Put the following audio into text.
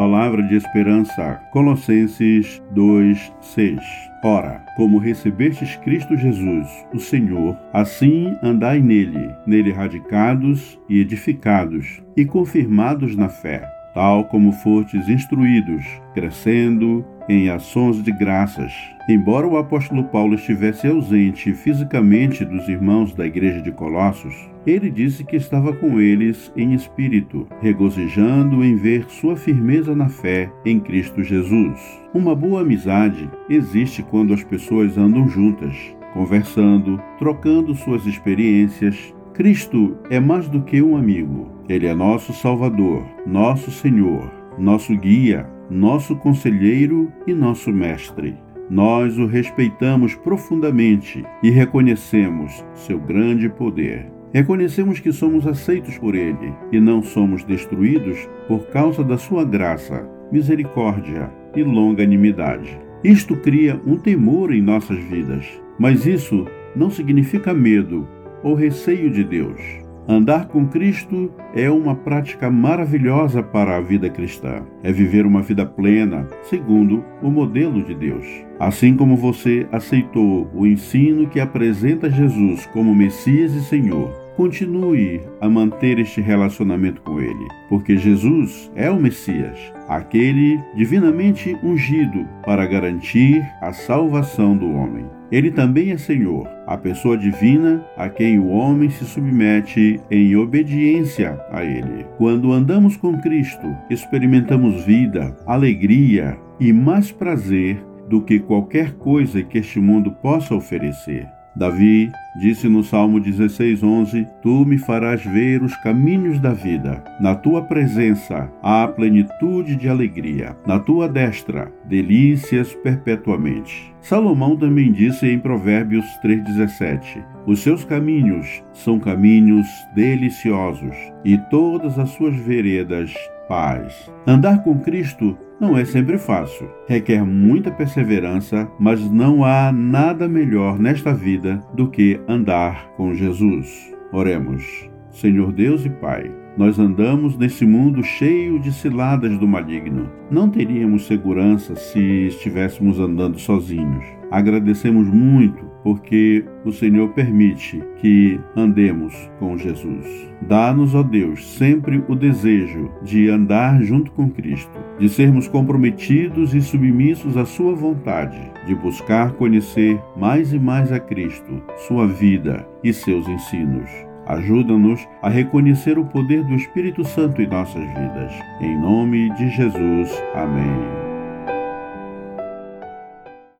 Palavra de esperança. Colossenses 2, 6. Ora, como recebestes Cristo Jesus, o Senhor, assim andai nele, nele radicados e edificados e confirmados na fé tal como fostes instruídos, crescendo em ações de graças. Embora o apóstolo Paulo estivesse ausente fisicamente dos irmãos da igreja de Colossos, ele disse que estava com eles em espírito, regozijando em ver sua firmeza na fé em Cristo Jesus. Uma boa amizade existe quando as pessoas andam juntas, conversando, trocando suas experiências, Cristo é mais do que um amigo. Ele é nosso Salvador, nosso Senhor, nosso guia, nosso conselheiro e nosso mestre. Nós o respeitamos profundamente e reconhecemos seu grande poder. Reconhecemos que somos aceitos por Ele e não somos destruídos por causa da sua graça, misericórdia e longanimidade. Isto cria um temor em nossas vidas, mas isso não significa medo ou receio de Deus. Andar com Cristo é uma prática maravilhosa para a vida cristã. É viver uma vida plena, segundo o modelo de Deus. Assim como você aceitou o ensino que apresenta Jesus como Messias e Senhor, continue a manter este relacionamento com Ele, porque Jesus é o Messias, aquele divinamente ungido para garantir a salvação do homem. Ele também é Senhor, a pessoa divina a quem o homem se submete em obediência a Ele. Quando andamos com Cristo, experimentamos vida, alegria e mais prazer do que qualquer coisa que este mundo possa oferecer. Davi disse no Salmo 16:11: Tu me farás ver os caminhos da vida. Na tua presença há plenitude de alegria. Na tua destra, delícias perpetuamente. Salomão também disse em Provérbios 3:17: Os seus caminhos são caminhos deliciosos, e todas as suas veredas paz. Andar com Cristo não é sempre fácil. Requer muita perseverança, mas não há nada melhor nesta vida do que andar com Jesus. Oremos. Senhor Deus e Pai, nós andamos nesse mundo cheio de ciladas do maligno. Não teríamos segurança se estivéssemos andando sozinhos. Agradecemos muito porque o Senhor permite que andemos com Jesus. Dá-nos, ó Deus, sempre o desejo de andar junto com Cristo, de sermos comprometidos e submissos à Sua vontade, de buscar conhecer mais e mais a Cristo, Sua vida e seus ensinos. Ajuda-nos a reconhecer o poder do Espírito Santo em nossas vidas. Em nome de Jesus. Amém.